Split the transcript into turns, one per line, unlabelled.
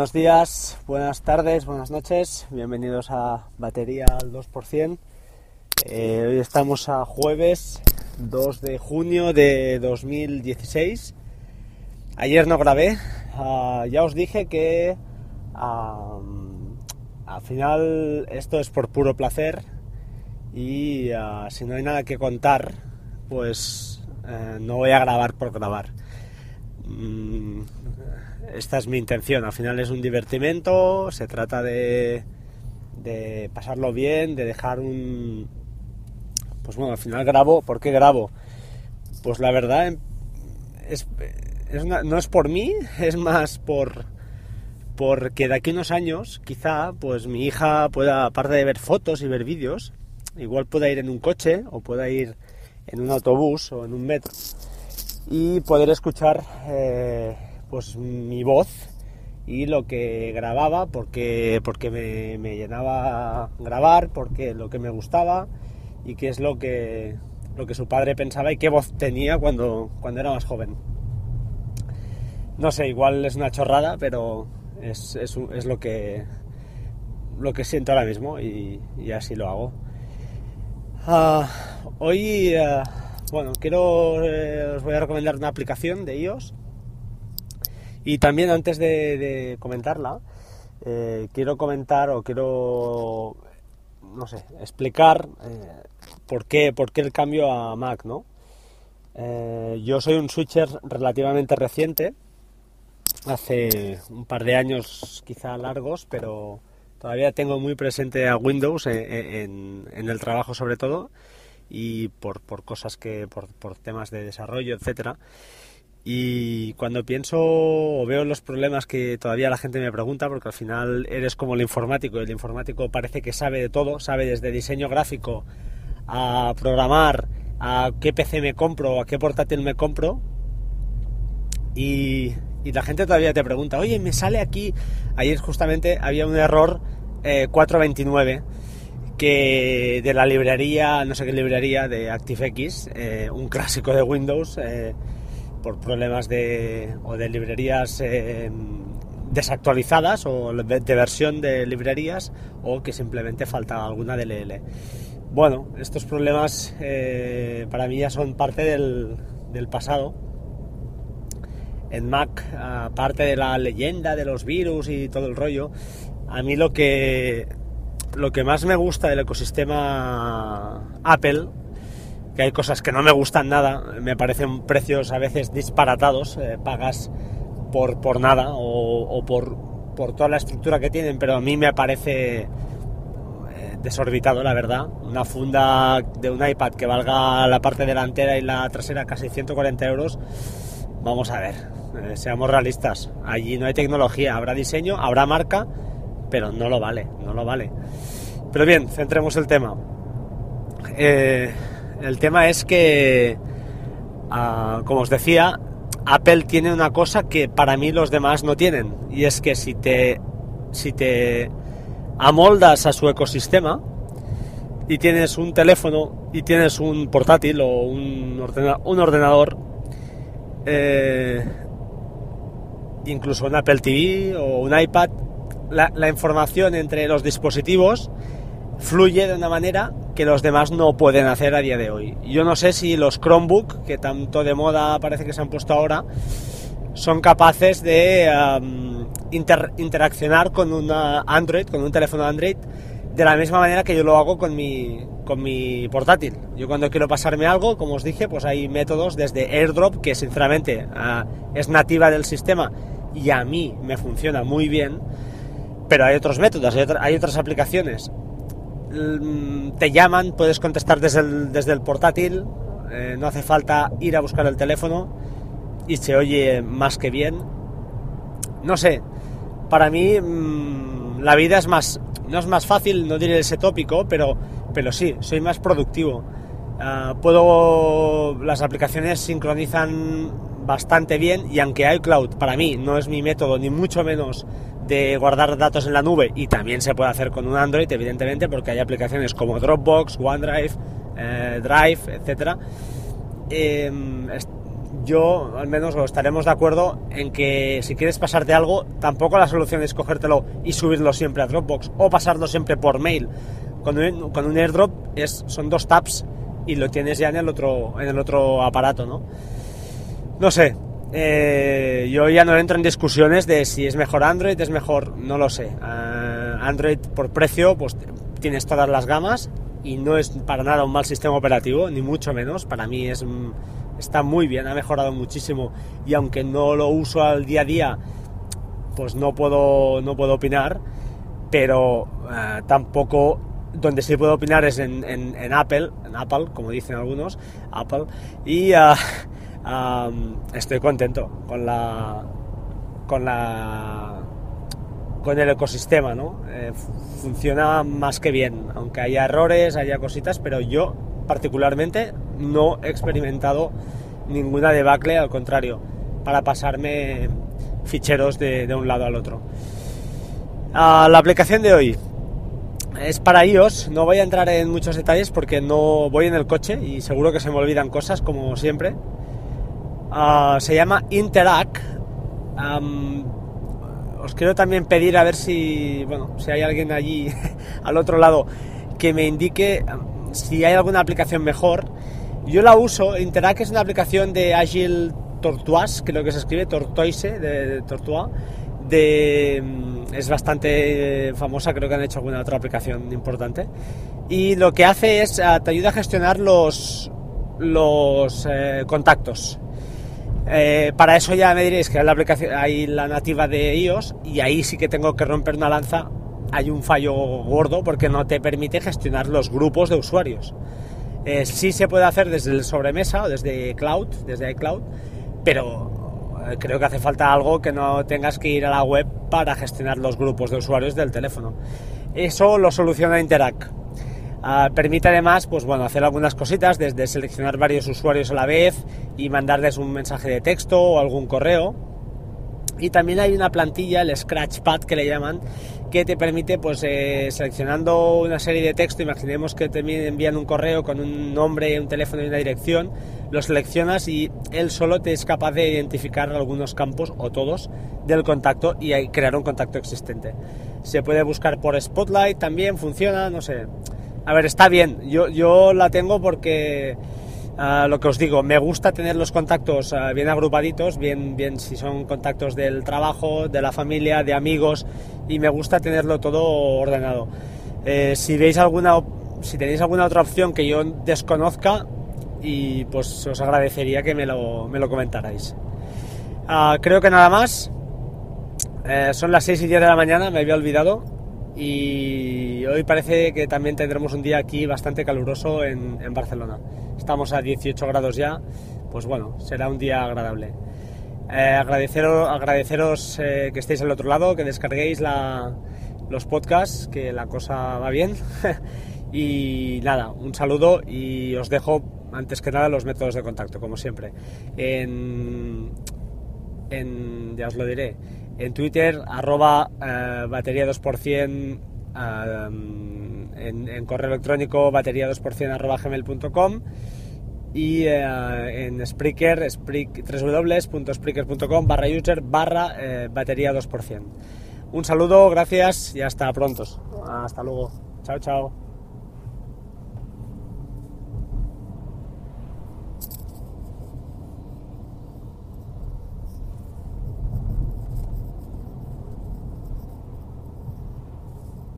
Buenos días, buenas tardes, buenas noches, bienvenidos a Batería al 2%. Eh, hoy estamos a jueves 2 de junio de 2016. Ayer no grabé, ah, ya os dije que al final esto es por puro placer y ah, si no hay nada que contar, pues eh, no voy a grabar por grabar. Mm, esta es mi intención. Al final es un divertimento, se trata de, de pasarlo bien, de dejar un... Pues bueno, al final grabo. ¿Por qué grabo? Pues la verdad es, no es por mí, es más por porque de aquí a unos años quizá pues mi hija pueda, aparte de ver fotos y ver vídeos, igual pueda ir en un coche o pueda ir en un autobús o en un metro y poder escuchar eh, pues mi voz y lo que grababa porque, porque me, llenaba grabar, porque lo que me gustaba y qué es lo que, lo que su padre pensaba y qué voz tenía cuando, cuando era más joven. No sé, igual es una chorrada, pero es, es, lo, que, lo que siento ahora mismo y, así lo hago. Ah, hoy, ah, bueno, quiero, eh, os voy a recomendar una aplicación de iOS y también antes de, comentarla, eh, quiero comentar o quiero, no sé, explicar eh, por, qué, por qué el cambio a Mac, ¿no? Yo soy un switcher relativamente reciente, hace un par de años quizá largos, pero todavía tengo muy presente a Windows en, el trabajo sobre todo y por, por cosas que, por, por temas de desarrollo, etcétera. Y cuando pienso o veo los problemas que todavía la gente me pregunta, porque al final eres como el informático, y el informático parece que sabe de todo, sabe desde diseño gráfico a programar, a qué PC me compro, a qué portátil me compro, y, la gente todavía te pregunta, oye, me sale aquí, ayer justamente había un error 429 eh, que de la librería, no sé qué librería, de ActiveX, eh, un clásico de Windows, eh, por problemas de, o de librerías eh, desactualizadas o de versión de librerías o que simplemente falta alguna DLL. Bueno, estos problemas para mí ya son parte del, del pasado. En Mac, aparte de la leyenda de los virus y todo el rollo, a mí lo que, lo que más me gusta del ecosistema Apple que hay cosas que no me gustan nada, me parecen precios a veces disparatados, eh, pagas por, por nada o, por, por, toda la estructura que tienen, pero a mí me parece eh, desorbitado, la verdad. Una funda de un iPad que valga la parte delantera y la trasera casi 140 euros, vamos a ver, eh, seamos realistas, allí no hay tecnología, habrá diseño, habrá marca, pero no lo vale, no lo vale. Pero bien, centremos el tema. Eh, el tema es que, ah, como os decía, Apple tiene una cosa que para mí los demás no tienen. Y es que si te, si te amoldas a su ecosistema y tienes un teléfono y tienes un portátil o un, ordenador, eh, incluso un Apple TV o un iPad, la información entre los dispositivos fluye de una manera que los demás no pueden hacer a día de hoy. Yo no sé si los Chromebook, que tanto de moda parece que se han puesto ahora, son capaces de interaccionar con una Android, con un teléfono Android, de la misma manera que yo lo hago con mi, con mi portátil. Yo cuando quiero pasarme algo, como os dije, pues hay métodos desde AirDrop, que sinceramente ah, es nativa del sistema y a mí me funciona muy bien, pero hay otros métodos, hay otras aplicaciones Mm, te llaman, puedes contestar desde el, desde el portátil, eh, no hace falta ir a buscar el teléfono y se oye más que bien. No sé, para mí mm, la vida es más, no es más fácil, no diré ese tópico, pero, pero sí, soy más productivo. Ah, puedo, las aplicaciones sincronizan bastante bien y aunque iCloud para mí no es mi método ni mucho menos de guardar datos en la nube y también se puede hacer con un Android, evidentemente, porque hay aplicaciones como Dropbox, OneDrive, eh, Drive, etcétera. Em, yo al menos estaremos de acuerdo en que si quieres pasarte algo, tampoco la solución es cogértelo y subirlo siempre a Dropbox o pasarlo siempre por mail. Con un, con un airdrop es, son dos taps y lo tienes ya en el otro, en el otro aparato, ¿no? No sé, eh, yo ya no entro en discusiones de si es mejor Android, es mejor, no lo sé. Eh, Android por precio, pues tienes todas las gamas y no es para nada un mal sistema operativo, ni mucho menos. Para mí es, está muy bien, ha mejorado muchísimo y aunque no lo uso al día a día, pues no puedo, no puedo opinar, pero eh, tampoco donde sí puedo opinar es en, en, Apple, en Apple, como dicen algunos, Apple, y estoy contento con la con la con el ecosistema, ¿no? Eh, funciona más que bien, aunque haya errores, haya cositas, pero yo particularmente no he experimentado ninguna debacle, al contrario, para pasarme ficheros de, de un lado al otro. la aplicación de hoy es para iOS, no voy a entrar en muchos detalles porque no voy en el coche y seguro que se me olvidan cosas como siempre. Ah, se llama Interact. os quiero también pedir a ver si, bueno, si hay alguien allí al otro lado que me indique si hay alguna aplicación mejor. Yo la uso, Interact es una aplicación de Agile Tortoise, creo que se escribe Tortoise, de, de Tortoise, de, mm, es bastante famosa, creo que han hecho alguna otra aplicación importante. Y lo que hace es, ah, te ayuda a gestionar los, los eh, contactos. Eh, para eso ya me diréis que la, aplicación, hay la nativa de iOS y ahí sí que tengo que romper una lanza. Hay un fallo gordo porque no te permite gestionar los grupos de usuarios. Eh, sí se puede hacer desde el sobremesa o desde cloud, desde iCloud, pero eh, creo que hace falta algo que no tengas que ir a la web para gestionar los grupos de usuarios del teléfono. Eso lo soluciona Interact. Ah, permite además pues, bueno, hacer algunas cositas, desde seleccionar varios usuarios a la vez y mandarles un mensaje de texto o algún correo. Y también hay una plantilla, el Scratchpad que le llaman, que te permite, pues eh, seleccionando una serie de texto, imaginemos que te envían un correo con un nombre, un teléfono y una dirección, lo seleccionas y él solo te es capaz de identificar algunos campos o todos del contacto y crear un contacto existente. Se puede buscar por Spotlight también, funciona, no sé. A ver, está bien. Yo, yo la tengo porque lo que os digo, me gusta tener los contactos ah, bien agrupaditos, bien, bien si son contactos del trabajo, de la familia, de amigos, y me gusta tenerlo todo ordenado. Eh, si veis alguna, si tenéis alguna otra opción que yo desconozca, y pues os agradecería que me lo, me lo comentarais. Ah, creo que nada más. Eh, son las 6 y 10 de la mañana, me había olvidado y hoy parece que también tendremos un día aquí bastante caluroso en, Barcelona. Estamos a 18 grados ya, pues bueno, será un día agradable. Eh, agradeceros, agradeceros eh, que estéis al otro lado, que descarguéis los podcasts, que la cosa va bien. y nada, un saludo y os dejo antes que nada los métodos de contacto, como siempre. En ya os lo diré en Twitter, arroba eh, batería 2%, en, correo electrónico batería 2% arroba gmail.com y eh, en Spreaker, www.spreaker.com barra user barra eh, batería 2%. Un saludo, gracias y hasta pronto. Hasta luego. Chao, chao.